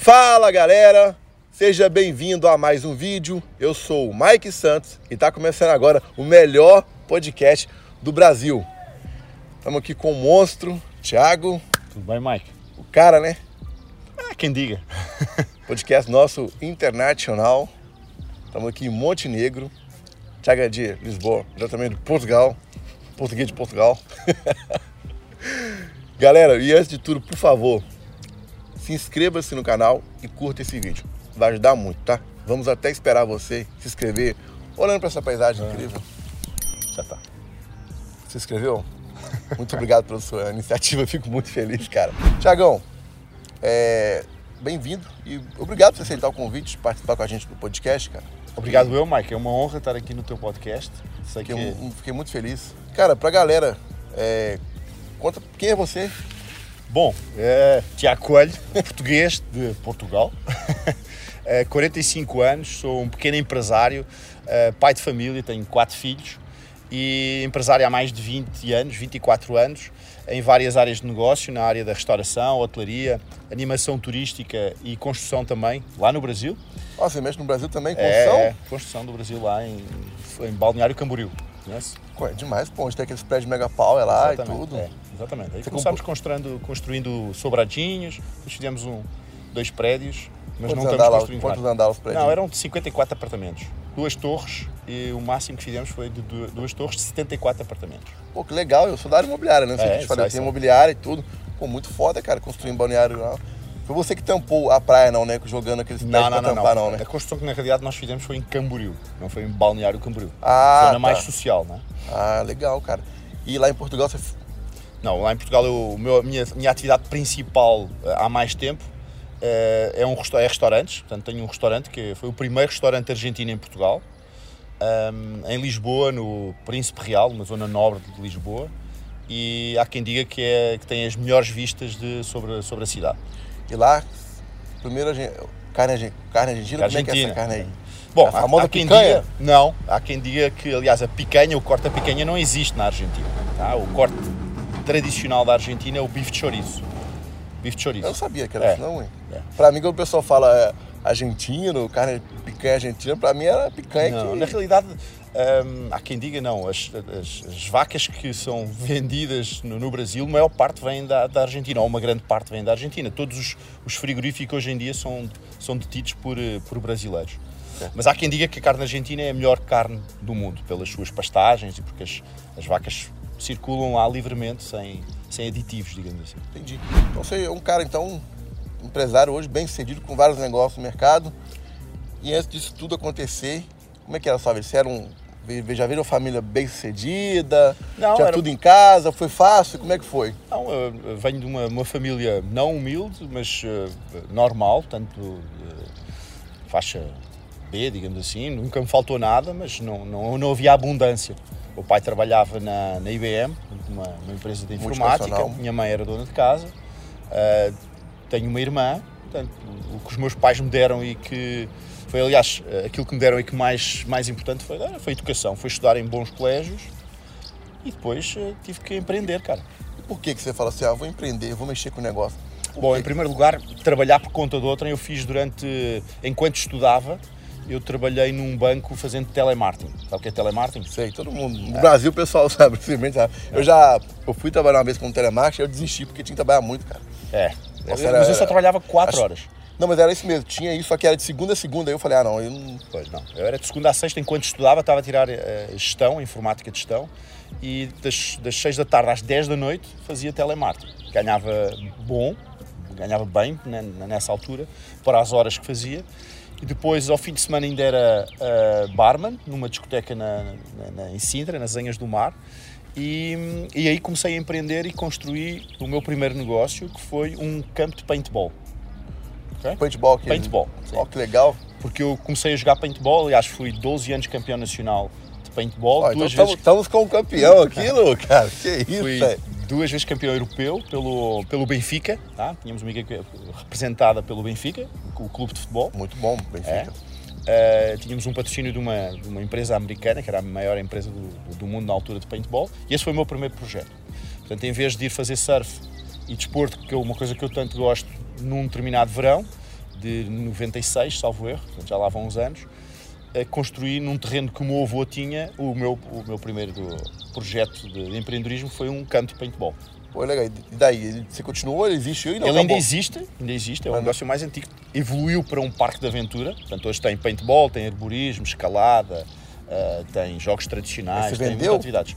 Fala galera, seja bem-vindo a mais um vídeo. Eu sou o Mike Santos e está começando agora o melhor podcast do Brasil. Estamos aqui com o monstro, Thiago, Tudo bem, Mike? o cara, né? Ah, quem diga. Podcast nosso internacional. Estamos aqui em Montenegro. Thiago é de Lisboa, diretamente de Portugal. Português de Portugal. Galera, e antes de tudo, por favor, se inscreva-se no canal e curta esse vídeo. Vai ajudar muito, tá? Vamos até esperar você se inscrever, olhando para essa paisagem incrível. Já tá. Se inscreveu? Muito obrigado pela sua iniciativa, fico muito feliz, cara. Tiagão, é, bem-vindo e obrigado por aceitar o convite de participar com a gente do podcast, cara. Obrigado eu, Mike. É uma honra estar aqui no teu podcast. Sei que... Fiquei, mu- fiquei muito feliz. Cara, pra galera, é, conta quem é você? Bom, é Tiago Coelho, português de Portugal. É, 45 anos, sou um pequeno empresário, é, pai de família, tenho quatro filhos e empresário há mais de 20 anos, 24 anos, em várias áreas de negócio, na área da restauração, hotelaria, animação turística e construção também, lá no Brasil. Ó, você mexe no Brasil também, construção? É, construção do Brasil lá em, em Balneário Camboriú. Conhece? É demais, pô, onde tem aqueles prédios mega pau, é lá e tudo. É, exatamente. Aí Você começámos construindo, construindo sobradinhos, fizemos um, dois prédios, mas Quantos não estamos construindo quantos mais. andar os prédios? Não, eram de 54 apartamentos. Duas torres e o máximo que fizemos foi de du- duas torres de 74 apartamentos. Pô, que legal, eu sou da área imobiliária, né? Não sei É, que te falei, tem imobiliária e tudo. Pô, muito foda, cara, construir em balneário lá. Foi você que tampou a praia, não, né? Jogando aqueles Não, não, não, tampar, não. não, né? A construção que na realidade nós fizemos foi em Camboriú, não foi em Balneário Camboriú. Ah, foi na mais tá. social, né? Ah, legal, cara. E lá em Portugal você. Não, lá em Portugal eu, meu- a minha, minha atividade principal eh, há mais tempo eh, é, um, é restaurantes. Portanto, tenho um restaurante que foi o primeiro restaurante argentino em Portugal, ahm, em Lisboa, no Príncipe Real, uma zona nobre de Lisboa. E há quem diga que, é, que tem as melhores vistas de, sobre, sobre a cidade. E lá, primeiro a gente. Carne, carne argentina, como é que é essa carne aí? Bom, A há- famosa há quem picanha? diga, não, há quem diga que, aliás, a picanha, o corte da picanha não existe na Argentina. tá? O corte tradicional da Argentina é o bife de chouriço. Bife de chouriço. Eu não sabia que era É. assim, não, hein? É. Pra mim, quando o pessoal fala é, argentino, carne picanha argentina, pra mim era picanha Não, que. na realidade, hum, há quem diga não. As, as- as vacas que são vendidas no, no Brasil, a maior parte vem da, da Argentina, ou uma grande parte vem da Argentina. Todos os, os frigoríficos hoje em dia são, são detidos por, eh, por brasileiros. Mas há quem diga que a carne argentina é a melhor carne do mundo, pelas suas pastagens e porque as, as vacas circulam lá livremente, sem, sem aditivos, digamos assim. Entendi. Então você é um cara, então, empresário hoje, bem sucedido, com vários negócios no mercado. E antes disso tudo acontecer, como é que era a sua vida? Você era um. Já viram família bem sucedida? Não, Tinha era- tudo em casa? Foi fácil? Como é que foi? Não, venho de uma, uma família não humilde, mas eh, normal, tanto eh, faixa B, digamos assim. Nunca me faltou nada, mas não, não, não havia abundância. O pai trabalhava na, na IBM, uma, uma empresa de informática, minha mãe era dona de casa, eh, tenho uma irmã, portanto, o que os meus pais me deram e que foi, aliás, aquilo que me deram e que mais, mais importante foi, foi a educação, foi estudar em bons colégios e depois eh, tive que empreender, cara. E por que, que você fala assim, ah, vou empreender, vou mexer com o negócio? Por Bom, em primeiro lugar, trabalhar por conta de outra, eu fiz durante. Enquanto estudava, eu trabalhei num banco fazendo telemarketing. Sabe o que é telemarketing? Sei, todo mundo. No Brasil o pessoal sabe, simplesmente sabe. Eu já eu fui trabalhar uma vez como telemarketing, eu desisti porque tinha que trabalhar muito, cara. É. Essa Eu- era- mas eu só trabalhava 4 acho- horas. Não, mas era isso mesmo, tinha isso, só que era de segunda a segunda. Aí eu falei, ah não, eu não. Pois não. Eu era de segunda a sexta, enquanto estudava, estava a tirar eh, gestão, informática de gestão, e das, das 6 da tarde às 10 da noite fazia telemarketing. Ganhava bom, ganhava bem né, nessa altura, para as horas que fazia. E depois, ao fim de semana, ainda era eh, barman, numa discoteca na, na- na- em Sintra, nas Anhas do Mar. E, e aí comecei a empreender e construir o meu primeiro negócio, que foi um campo de paintball. Ok? Paintball aqui. Paintball, sim. Ó, que legal. porque eu comecei a jogar paintball, aliás, fui 12 anos campeão nacional de paintball, Ó, então vezes estamos com um campeão aqui, Lu, cara. Que isso, fui duas vezes campeão europeu pelo, pelo Benfica, tá? tínhamos uma equipe representada pelo Benfica, o clube de futebol. Muito bom, Benfica. Uh, tínhamos um patrocínio de uma, de uma empresa americana, que era a maior empresa do, do mundo na altura de paintball, e esse foi o meu primeiro projeto. Portanto, em vez de ir fazer surf e desporto, que é uma coisa que eu tanto gosto, num determinado verão, de 96, salvo erro, já lá vão uns anos, uh, construí num terreno que o meu avô tinha, o meu, o meu primeiro projeto de, de empreendedorismo foi um campo de paintball. Pô, legal. E daí, você continuou? Ele existe ainda? Ele ainda existe, ainda existe, é o negócio mais antigo. Evoluiu para um parque de aventura, portanto hoje tem paintball, tem arborismo, escalada, uh, tem jogos tradicionais, você tem vendeu? atividades.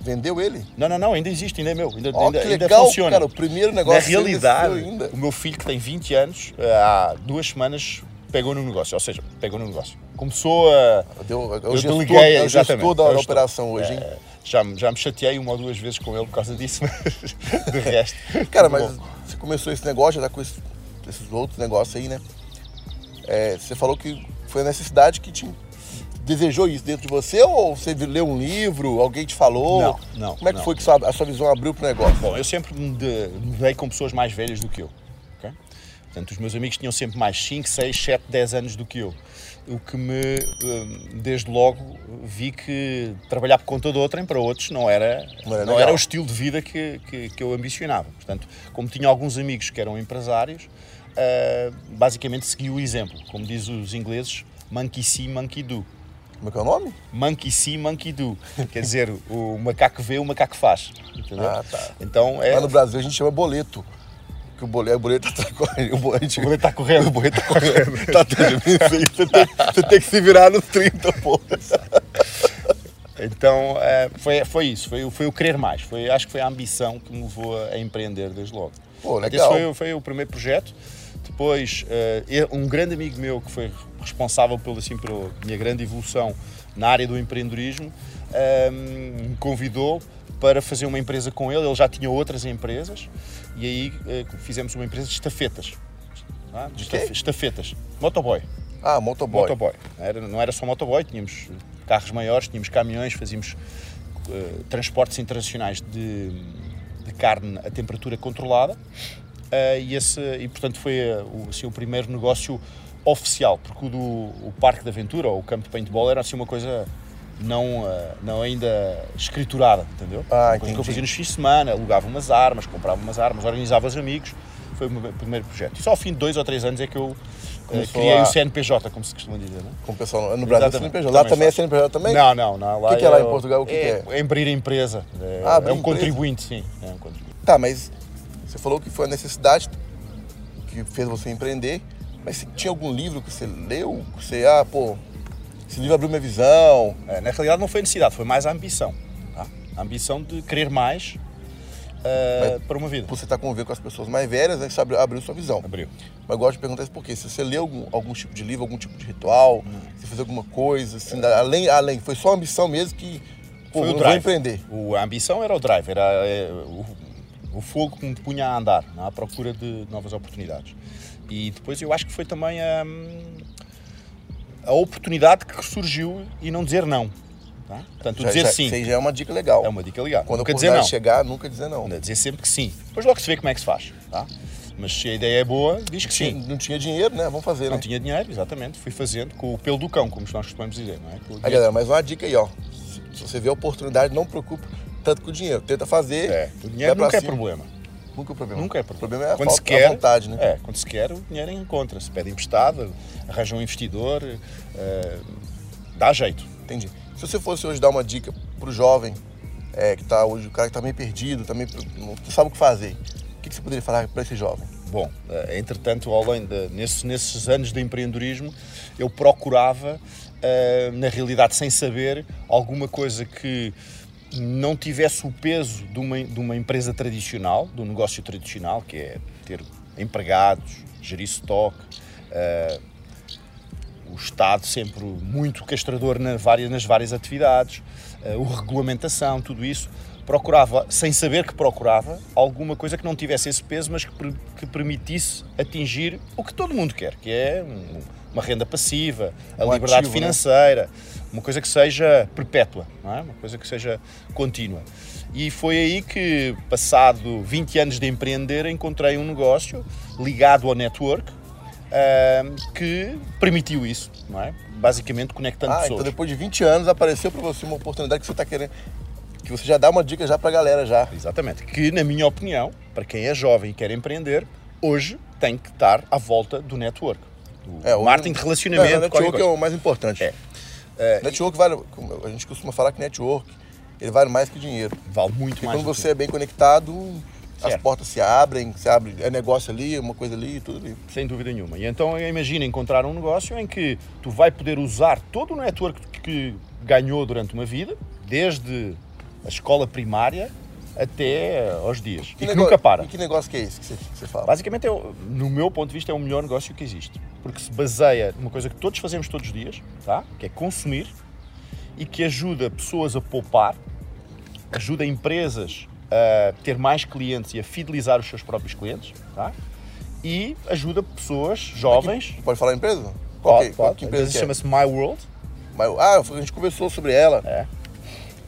Vendeu ele? Não, não, não, ainda existe, ainda é meu, ainda, oh, ainda, que ainda legal, funciona. Cara, o primeiro negócio Na realidade, ainda. o meu filho que tem 20 anos, há duas semanas pegou no negócio, ou seja, pegou no negócio. Começou a. Deu, eu eu gestor, deleguei, eu exatamente. gestor da, eu da estou- operação hoje, hein? é, já, me- já me chateei uma ou duas vezes com ele por causa disso, mas de resto. Cara, mas bom. você começou esse negócio, já tá com esse- esses outros negócios aí, né? É, você falou que foi a necessidade que te desejou isso dentro de você ou você leu um livro, alguém te falou? Não, não, Como é que não. foi que sua- a sua visão abriu pro negócio? Bom, eu sempre me de- me dei com pessoas mais velhas do que eu. ok? Portanto, os meus amigos tinham sempre mais 5, 6, 7, 10 anos do que eu. O que me, hum, desde logo, vi que trabalhar por conta de outrem para outros não era, Não era não era o estilo de vida que, que, que eu ambicionava. Portanto, como tinha alguns amigos que eram empresários, ah, basicamente segui o exemplo. Como diz os ingleses, monkey see, monkey do. Como é que é o nome? Monkey see, monkey do. Quer dizer, o macaco vê, o macaco faz. Entendeu? Ah, tá. Então, é, Lá no Brasil a gente chama boleto. Que o boleto, o boleto tá correndo. O boleto, O boleto tá correndo. O boleto tá correndo. tá. Você tem, você tem que se virar nos 30, pô. Então eh, foi, foi isso, foi, o- foi o querer mais, foi, acho que foi a ambição que me levou a, empreender desde logo. Pô, Esse legal. foi, o- foi o primeiro projeto. Depois, eh, um grande amigo meu que foi responsável pelo, assim, pela minha grande evolução na área do empreendedorismo eh, me convidou para fazer uma empresa com ele. Ele já tinha outras empresas e aí eh, fizemos uma empresa de estafetas. tá? De estafetas. Motoboy. Ah, motoboy. Motoboy. Era, não era só motoboy, tínhamos carros maiores, tínhamos caminhões, fazíamos eh, transportes internacionais de, de carne a temperatura controlada eh, e, esse, e portanto foi eh, o, assim, o primeiro negócio oficial, porque o do o Parque de Aventura ou o campo de paintball era assim uma coisa não, eh, não ainda escriturada, entendeu? Ah, coisa que eu fazia nos fins de semana, alugava umas armas, comprava umas armas, organizava os amigos, foi o meu primeiro projeto. E só ao fim de dois ou três anos é que eu Começou criei a- o CNPJ, como se costuma dizer, é? O pessoal no Brasil é. CNPJ. Lá Também também é. CNPJ também? Não, não, não. Lá O que que é lá em Portugal? O que é, que é abrir empresa. É, Ah, abrir é um empresa? contribuinte, sim. É um contribuinte. Tá, mas você falou que foi a necessidade que fez você empreender. Mas tinha algum livro que você leu? Que você, ah, pô, esse livro abriu minha visão. É, na realidade não foi necessidade, foi mais a ambição. tá? A ambição de querer mais eh, para uma vida. Você estar convivendo com as pessoas mais velhas, você abriu, abriu sua visão. Abriu. Mas eu gosto de perguntar isso por quê? Se você leu algum, algum tipo de livro, algum tipo de ritual, Hum. se fez alguma coisa, assim, além, além, foi só a ambição mesmo que, pô, Foi o drive. empreender. O- a ambição era o drive, era eh, o, o fogo que me punha a andar, não é? à procura de novas oportunidades. E depois eu acho que foi também a, a oportunidade que surgiu e não dizer não. Tá? Portanto, Já, dizer já, sim isso já é uma dica legal. é uma dica legal. Quando Nunca dizer não. chegar, nunca dizer não. Dizer sempre que sim. Depois logo se vê como é que se faz. Tá? Mas se a ideia é boa, diz que Tinha- sim. Não tinha dinheiro, né? Vamos fazer, Não né? tinha dinheiro, exatamente. Fui fazendo com o pelo do cão, como nós costumamos dizer. Não é? Com Aí, galera, mais uma dica aí, ó. Se, você vê a oportunidade, não preocupe tanto com o dinheiro. Tenta fazer. É, o dinheiro nunca é problema. Nunca é problema. Nunca é O problema. problema é a, quando falta, se quer, vontade, né? É, quando se quer, o dinheiro encontra. Se pede emprestado, arranja um investidor, eh, dá jeito. Entendi. Se você fosse hoje dar uma dica pro jovem é, que tá hoje, o cara que tá meio perdido, tá meio, não sabe o que fazer, o que, que você poderia falar para esse jovem? Bom, eh, entretanto, além de, nesses, nesses anos de empreendedorismo, eu procurava, eh, na realidade, sem saber, alguma coisa que não tivesse o peso de uma, de uma empresa tradicional, de um negócio tradicional, que é ter empregados, gerir stock, eh, o Estado sempre muito castrador na várias, nas várias atividades, eh, a regulamentação, tudo isso. Procurava, sem saber que procurava, alguma coisa que não tivesse esse peso, mas que, que permitisse atingir o que todo mundo quer, que é um- uma renda passiva, a Um liberdade ativo, né? financeira, uma coisa que seja perpétua, não é? uma coisa que seja contínua. E foi aí que, passado 20 anos de empreender, encontrei um negócio ligado ao network, ahm, que permitiu isso, não é? Basicamente conectando Ah, pessoas. então depois de 20 anos apareceu para você uma oportunidade que você tá querendo, que você já dá uma dica já pra galera já. Exatamente. Que, na minha opinião, para quem é jovem e quer empreender, hoje tem que estar à volta do network. É, o- marketing de relacionamento. É, network é o mais importante. É. Network vale. A gente costuma falar que network ele vale mais que dinheiro. Vale muito Porque mais. quando você é bem conectado, as Certo. portas se abrem, se abre, é negócio ali, uma coisa ali, tudo ali. Sem dúvida nenhuma. E então imagina encontrar um negócio em que tu vai poder usar todo o network que ganhou durante uma vida, desde a escola primária até aos dias. e que nego- nunca para. E que negócio que é esse que você, que você fala? Basicamente, é no meu ponto de vista, é o melhor negócio que existe. Porque se baseia numa coisa que todos fazemos todos os dias, tá? que é consumir, e que ajuda pessoas a poupar, ajuda empresas a ter mais clientes e a fidelizar os seus próprios clientes, tá? e ajuda pessoas jovens. Pode falar empresa? Qual Pode, que, qual pode. que A empresa empresa é? chama-se My World. Mas- Ah, a gente conversou sobre ela. É.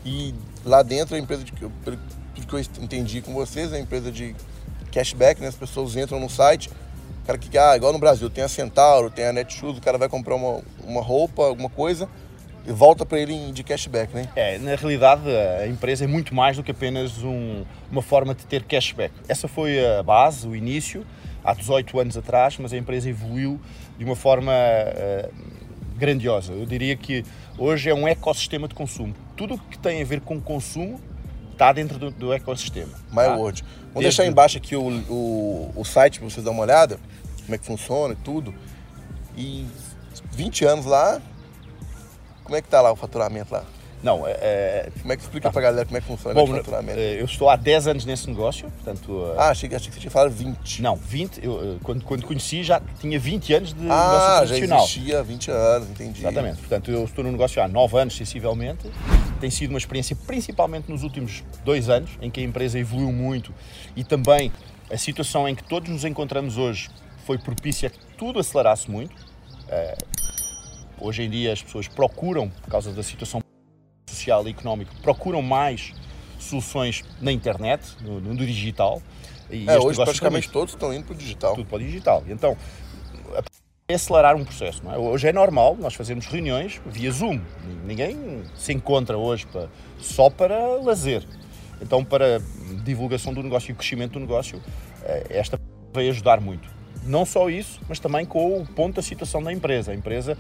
E lá dentro a empresa de que eu, entendi com vocês, é a empresa de cashback, né? As pessoas entram no site, o cara que ah, igual no Brasil, tem a Centauro, tem a Netshoes, o cara vai comprar uma, uma roupa, alguma coisa e volta para ele de cashback, né? É, na realidade, a empresa é muito mais do que apenas um- uma forma de ter cashback. Essa foi a base, o início, há 18 anos atrás, mas a empresa evoluiu de uma forma eh, grandiosa. Eu diria que hoje é um ecossistema de consumo. Tudo o que tem a ver com consumo está dentro do, do ecossistema. My tá? Vamos deixar embaixo aqui o, o, o site para vocês darem uma olhada, como é que funciona e tudo. E 20 anos lá, como é que tá lá o faturamento lá? Não, é, é, Como é que explica pra galera como é que funciona bom, o faturamento? eh, eu estou há 10 anos nesse negócio, portanto... Ah, achei, que- achei que você tinha falado 20. Não, 20, eu, quando, quando conheci já tinha 20 anos de negócio Ah, já existia há 20 anos, entendi. Exatamente. Portanto, eu estou no negócio há nove anos, sensivelmente. Tem sido uma experiência, principalmente nos últimos dois anos, em que a empresa evoluiu muito e também a situação em que todos nos encontramos hoje foi propícia a que tudo acelerasse muito. Hoje em dia as pessoas procuram, por causa da situação social e económica, procuram mais soluções na internet, no, no digital. E É, hoje praticamente todos estão indo pro digital. tudo para o digital. Então, é acelerar um processo. É? Hoje é normal nós fazermos reuniões via Zoom. Ninguém se encontra hoje para- só para lazer. Então, para divulgação do negócio e o crescimento do negócio, eh, esta vai ajudar muito. Não só isso, mas também com o ponto da situação da empresa. A empresa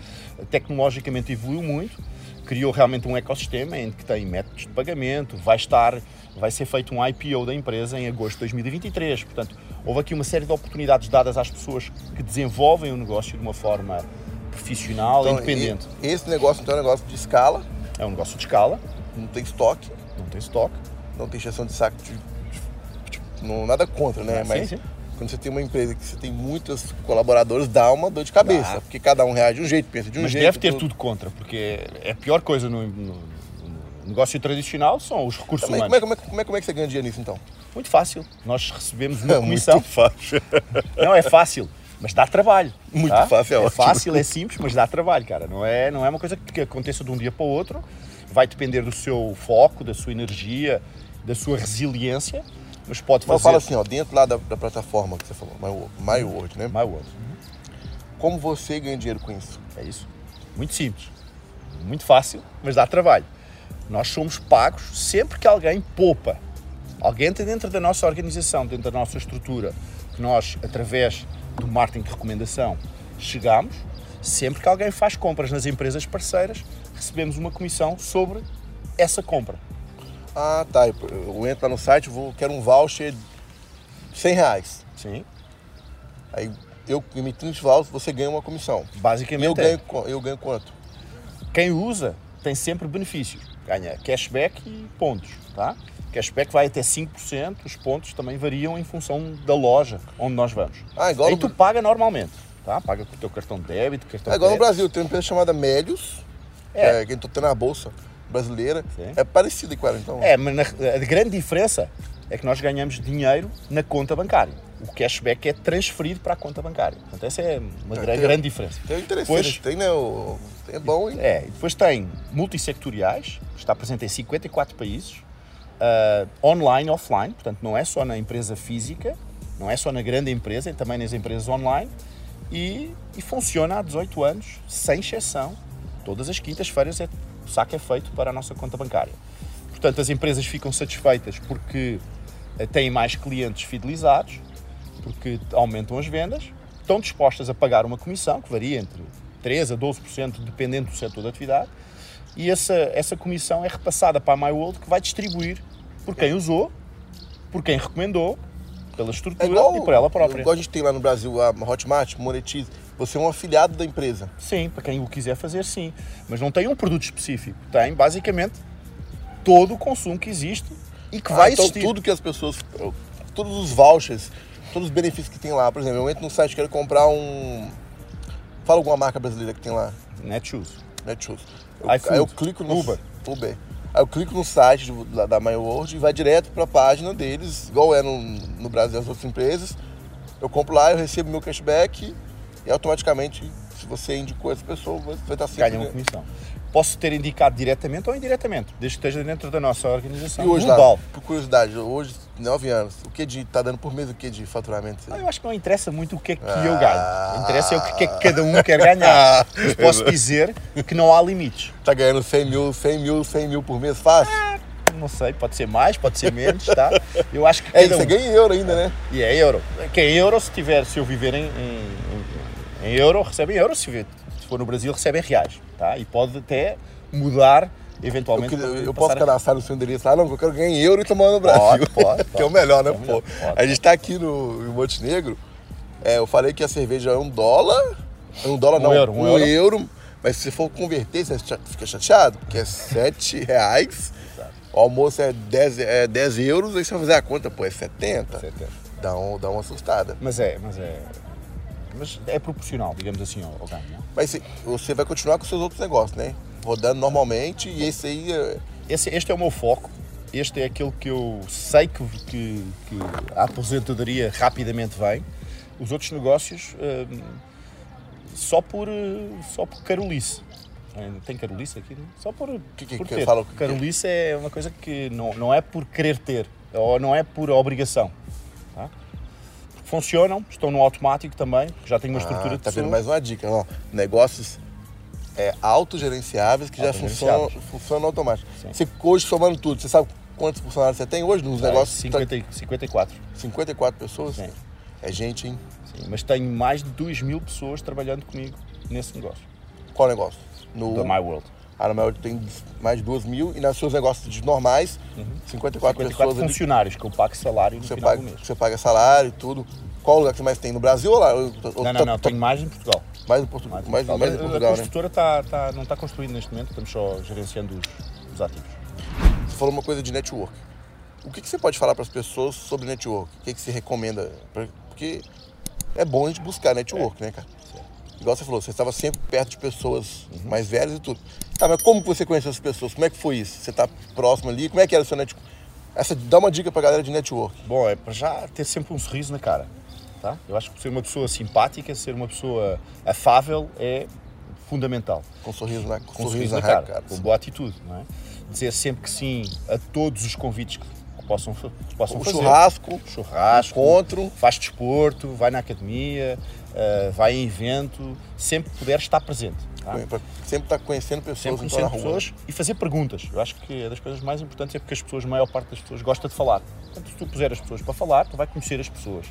tecnologicamente evoluiu muito, criou realmente um ecossistema em que tem métodos de pagamento, vai estar, vai ser feito um IPO da empresa em agosto de 2023. Portanto, houve aqui uma série de oportunidades dadas às pessoas que desenvolvem o negócio de uma forma profissional Então, independente. esse negócio então é um negócio de escala, É um negócio de escala, não tem estoque, não tem estoque. não tem exceção de saco, de, de- tipo, não, nada contra, né? Ah, sim, Mas sim. Quando você tem uma empresa que você tem muitos colaboradores, dá uma dor de cabeça, Dá. porque cada um reage de um jeito, pensa de um Mas jeito. deve ter tudo contra, porque é a pior coisa no, no- no negócio tradicional são os recursos é, humanos. como, é, como, é, como, é, como é que você ganha dinheiro nisso então? Muito fácil. Nós recebemos uma É comissão. muito fácil. Não é fácil, mas dá trabalho. Muito tá? fácil, é é fácil, é simples, mas dá trabalho, cara. Não é, não é uma coisa que que aconteça de um dia para o outro. Vai depender do seu foco, da sua energia, da sua resiliência, mas pode Então fazer. fala assim, ó, dentro lá da, da plataforma que você falou, My, My World, né? My world. Como você ganha dinheiro com isso? É isso. Muito simples. Muito fácil, mas dá trabalho. Nós somos pagos sempre que alguém poupa. Alguém tem dentro da nossa organização, dentro da nossa estrutura, que nós, através do marketing de recomendação, chegamos, sempre que alguém faz compras nas empresas parceiras, recebemos uma comissão sobre essa compra. Ah, tá. Eu, entro lá no site, vou, quero um voucher de 100 reais. Sim? Aí eu emitindo esse voucher, você ganha uma comissão. Basicamente, eu é. ganho, eu ganho quanto? Quem usa tem sempre benefícios. Ganha cashback e pontos, tá? Cashback vai até 5%, os pontos também variam em função da loja onde nós vamos. Ah, igual Aí no, tu paga normalmente, tá? Paga com o teu cartão de débito, cartão é igual de no Brasil, tem uma empresa chamada Melios, que É. é quem tô tendo na bolsa brasileira. Sim. É parecido com ela, então. É, mas na- a grande diferença é que nós ganhamos dinheiro na conta bancária. O cashback é transferido para a conta bancária. Portanto, essa é uma É, gra- tem- grande diferença. Tem interessante, tem, né? O, é bom, hein? É, e depois tem multissectoriais, está presente em 54 países, ah, online offline, portanto não é só na empresa física, não é só na grande empresa, é também nas empresas online e, e funciona há 18 anos, sem exceção. Todas as quintas-feiras é, o saque é feito para a nossa conta bancária. Portanto, as empresas ficam satisfeitas porque eh, têm mais clientes fidelizados, porque aumentam as vendas, estão dispostas a pagar uma comissão que varia entre 13% a 12%, dependendo do setor de atividade, e essa, essa comissão é repassada para a MyWorld que vai distribuir por quem usou, por quem recomendou, pela estrutura igual, e por ela própria. Igual a gente tem lá no Brasil a Hotmart, Monetize. Você é um afiliado da empresa. Sim, para quem o quiser fazer, sim. Mas não tem um produto específico. Tem, basicamente, todo o consumo que existe e que Ah, vai então existir. tudo que as pessoas. Todos os vouchers, todos os benefícios que tem lá. Por exemplo, eu entro no site quero comprar um. Fala alguma marca brasileira que tem lá. Netshoes. Netshoes. Eu, aí eu clico no. Uber. Uber. Aí eu clico no site do- da, da MyWorld e vai direto para a página deles, igual é no, no Brasil as outras empresas. Eu compro lá, eu recebo meu cashback e automaticamente, se você indicou essa pessoa, vai vai estar sempre. Ganha uma comissão. Posso ter indicado diretamente ou indiretamente, desde que esteja dentro da nossa organização E hoje global. lá, por curiosidade, hoje, 9 anos, o que de tá dando por mês o que de faturamento? Ah, eu acho que não interessa muito o que é que eu Ah. ganho. Interessa é o que é que cada um quer ganhar. Mas posso dizer que não há limites. Tá ganhando 100 mil, 100 mil, 100 mil por mês fácil? Não sei, pode ser mais, pode ser menos, tá? Eu acho que É, você um... ganha em euro ainda, né? E é euro. Que é euro se tiver, se eu viver em, em, em euro, recebe em euro, se, for no Brasil, recebe em reais, tá? E pode até mudar Eu, eventualmente. queria- para eu posso cadastrar no seu endereço lá, não, eu quero ganhar em euro e tomar no Brasil. pode, que é o melhor, né, É pô? pode. A gente tá aqui no em Montenegro, é, eu falei que a cerveja é um dólar, é um dólar Um não, euro, um euro. euro, mas se for converter, você fica chateado, porque é 7 reais, o almoço é 10, é 10 euros, aí você vai fazer a conta, pô, é 70. 70. Dá, um, dá uma assustada. Mas é, mas é. Mas é proporcional, digamos assim, ao, ganho. né? Mas você vai continuar com os seus outros negócios, né? Rodando normalmente e esse aí é, Esse, este é o meu foco. Este é aquele que eu sei que, que, que a aposentadoria rapidamente vem. Os outros negócios, hum, só por, eh, só por carolice. Eh, Tem carolice aqui? Não? Só por, Que- que- por que ter. fala o que- carolice é uma coisa que não, não é por querer ter, ou não é por obrigação. tá? Funcionam, estão no automático também, já tenho uma estrutura Ah, de tá vendo mais uma dica, ó. Negócios é, autogerenciáveis que já funcionam, Autogerenciáveis. funcionam automático. Sim. Você, hoje, somando tudo, você sabe quantos funcionários você tem hoje nos Ah, negócios? 50, e- 54. 54 pessoas? Sim. É gente, hein? Sim, mas tenho mais de 2 mil pessoas trabalhando comigo nesse negócio, Qual negócio? No da My World. A Maior tem mais de 2 mil e nos seus negócios de normais, 54, 54 pessoas ali, funcionários que eu pago salário no você, final paga, do mês. você paga salário e tudo. Qual lugar que você mais tem? No Brasil ou lá? Ou- Não, não, não, tenho mais em Portugal. Mais em Portugal, Mais mais, Portugal. mais em Portugal a né? construtora tá, tá- não está construída neste momento, estamos só gerenciando os, os ativos. Você falou uma coisa de network. O que, que você pode falar para as pessoas sobre network? O que, que você recomenda? Porque é bom a gente buscar network, né, cara? Igual você falou, você estava sempre perto de pessoas Uhum. mais velhas e tudo. Tá, mas como você conheceu as pessoas? Como é que foi isso? Você tá próximo ali? Como é que era o seu network? Essa, dá uma dica pra galera de network. Bom, é para já ter sempre um sorriso na cara. Tá? Eu acho que ser uma pessoa simpática, ser uma pessoa afável é fundamental. Com sorriso na, com Com sorriso sorriso na na cara, cara. com boa atitude. Não é? Dizer sempre que sim a todos os convites que possam, possam O fazer. churrasco, churrasco, encontro. faz desporto, vai na academia, eh, vai em evento, sempre puder estar presente. tá? sempre estar conhecendo pessoas Sempre rua. pessoas e fazer perguntas. Eu acho que é das coisas mais importantes é porque as pessoas, a maior parte das pessoas, gosta de falar. Portanto, se tu puser as pessoas para falar, tu vai conhecer as pessoas.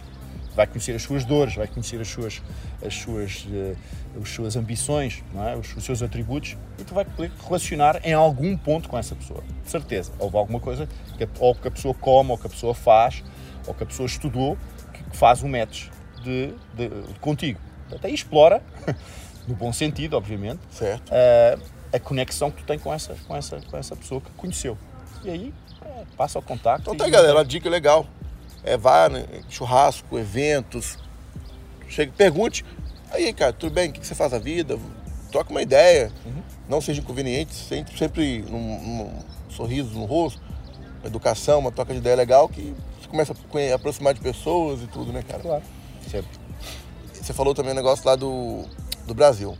Vai conhecer as suas dores, vai conhecer as suas, as suas, eh, as suas ambições, é? os, os seus atributos e tu vai poder relacionar em algum ponto com essa pessoa. De certeza. Houve alguma coisa que, a- ou que a pessoa come, ou que a pessoa faz, ou que a pessoa estudou, que, que faz um match de, de- contigo. Portanto, aí explora, no bom sentido, obviamente, Certo. eh, a conexão que tu tem com essa, com essa, com essa pessoa que conheceu. E aí, eh, passa o contacto. Então tá galera, uma dica legal. É, vá, né, churrasco, eventos. Chega, pergunte. Aí, cara, tudo bem? O que você faz na vida? Troca uma ideia. Uhum. Não seja inconveniente, sempre, sempre num, num sorriso no rosto, uma educação, uma troca de ideia legal que você começa a aproximar de pessoas e tudo, né, cara? Claro. Sempre. Você falou também um negócio lá do, do Brasil.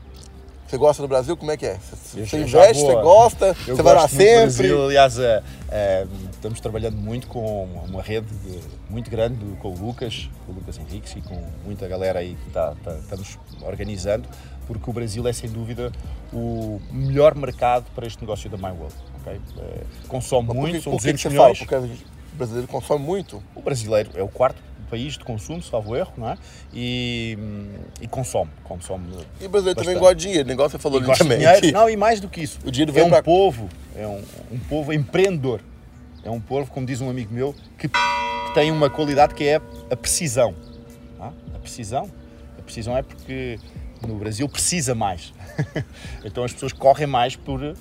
Você gosta do Brasil? Como é que é? Você, você investe, você gosta, Eu você vai lá sempre. Brasil, aliás, eh, eh, estamos trabalhando muito com uma rede de- muito grande com o Lucas, com o Lucas Henriques e com muita galera aí que está, estamos organizando, porque o Brasil é sem dúvida o melhor mercado para este negócio da MyWorld. ok? Eh, consome Mas muito, que- são por que que 200 você milhões. fala? Porque o brasileiro consome muito. O brasileiro é o quarto país de consumo, salvo erro, não é? E, e consome, consome. E o brasileiro também gosta de dinheiro, negócio você falou E Não, e mais do que isso. O dinheiro é vem um pra- povo, é um, um povo empreendedor. É um povo, como diz um amigo meu, que, que tem uma qualidade que é a precisão. Ah, A precisão. A precisão é porque no Brasil precisa mais. então as pessoas correm mais por, eh,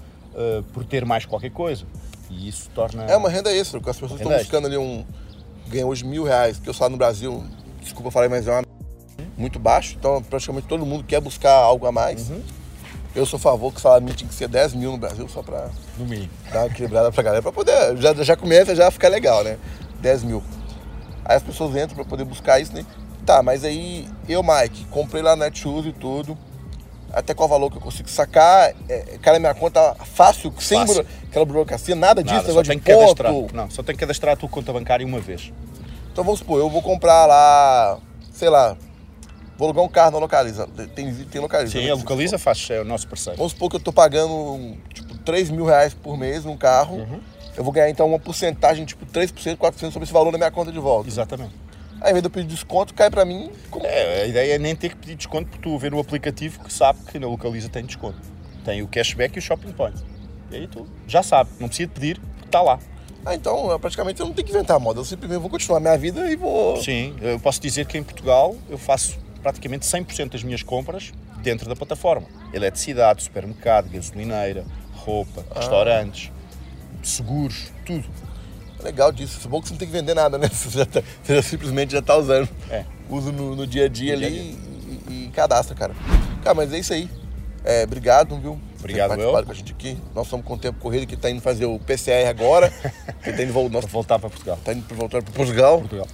por ter mais qualquer coisa. E isso torna. É uma renda extra, porque as pessoas estão buscando ali um. Ganha hoje mil reais, porque o salário no Brasil, desculpa falar, mas é uma muito baixo, então praticamente todo mundo quer buscar algo a mais. Uhum. Eu sou a favor que o salário mínimo tinha que ser 10 mil no Brasil, só pra No mínimo. dar uma equilibrada pra galera, pra poder. Já, já começa já ficar legal, né? 10 mil. Aí as pessoas entram pra poder buscar isso, né? Tá, mas aí eu, Mike, comprei lá na Netshoes e tudo. Até qual valor que eu consigo sacar? É, cara, minha conta fácil, sem Fácil. buro- aquela burocracia, nada disso, Nada, só tem de que cadastrar. Não, só tem que cadastrar a tua conta bancária uma vez. Então vamos supor, eu vou comprar lá, sei lá, vou alugar um carro na Localiza. Tem, tem Localiza. Sim, né? a Localiza faz, é o nosso parceiro. Vamos supor que eu tô pagando, tipo, 3 mil reais por mês num carro. Uhum. Eu vou ganhar então uma porcentagem, tipo 3%, 4% sobre esse valor na minha conta de volta. Exatamente. Aí, ao invés de eu pedir desconto, cai pra mim como. É, a ideia é nem ter que pedir desconto porque tu vê no aplicativo que sabe que na Localiza tem desconto. Tem o cashback e o shopping point. E aí tu já sabe, não precisa pedir, está lá. Ah, então eu, praticamente eu não tenho que inventar moda. Eu simplesmente vou continuar minha vida e vou. Sim, eu posso dizer que em Portugal eu faço praticamente 100% das minhas compras dentro da plataforma. Eletricidade, supermercado, gasolineira, roupa, restaurantes, seguros, tudo. Legal disso. É bom que você não tem que vender nada, né? Você, já tá- você já simplesmente já tá usando. É. Uso no, no dia a dia No dia a ali E, e cadastra, cara. Cara, mas é isso aí. É, obrigado, viu? Obrigado, eu. com a gente aqui. Nós estamos com o tempo corrido que tá indo fazer o PCR agora. que tá indo, nós voltar para Portugal. tá indo voltar para Portugal. Portugal.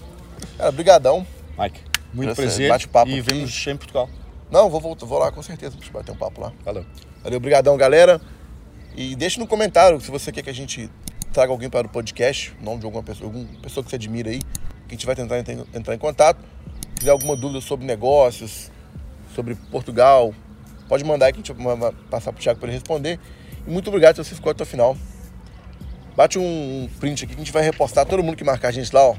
Cara, brigadão. Mike, muito prazer bate-papo e vemos em Portugal. Não, vou, voltar, vou lá com certeza gente bater um papo lá. Valeu. Valeu, obrigadão, galera. E deixe no comentário se você quer que a gente traga alguém para o podcast, o nome de alguma pessoa, alguma pessoa que você admira aí, que a gente vai tentar entrar, em contato. Se tiver alguma dúvida sobre negócios, sobre Portugal, pode mandar aí que a gente vai passar pro Thiago para ele responder. E muito obrigado se você ficou até o final. Bate um print aqui que a gente vai repostar todo mundo que marcar a gente lá, ó.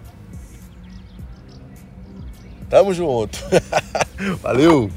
Tamo junto. Valeu!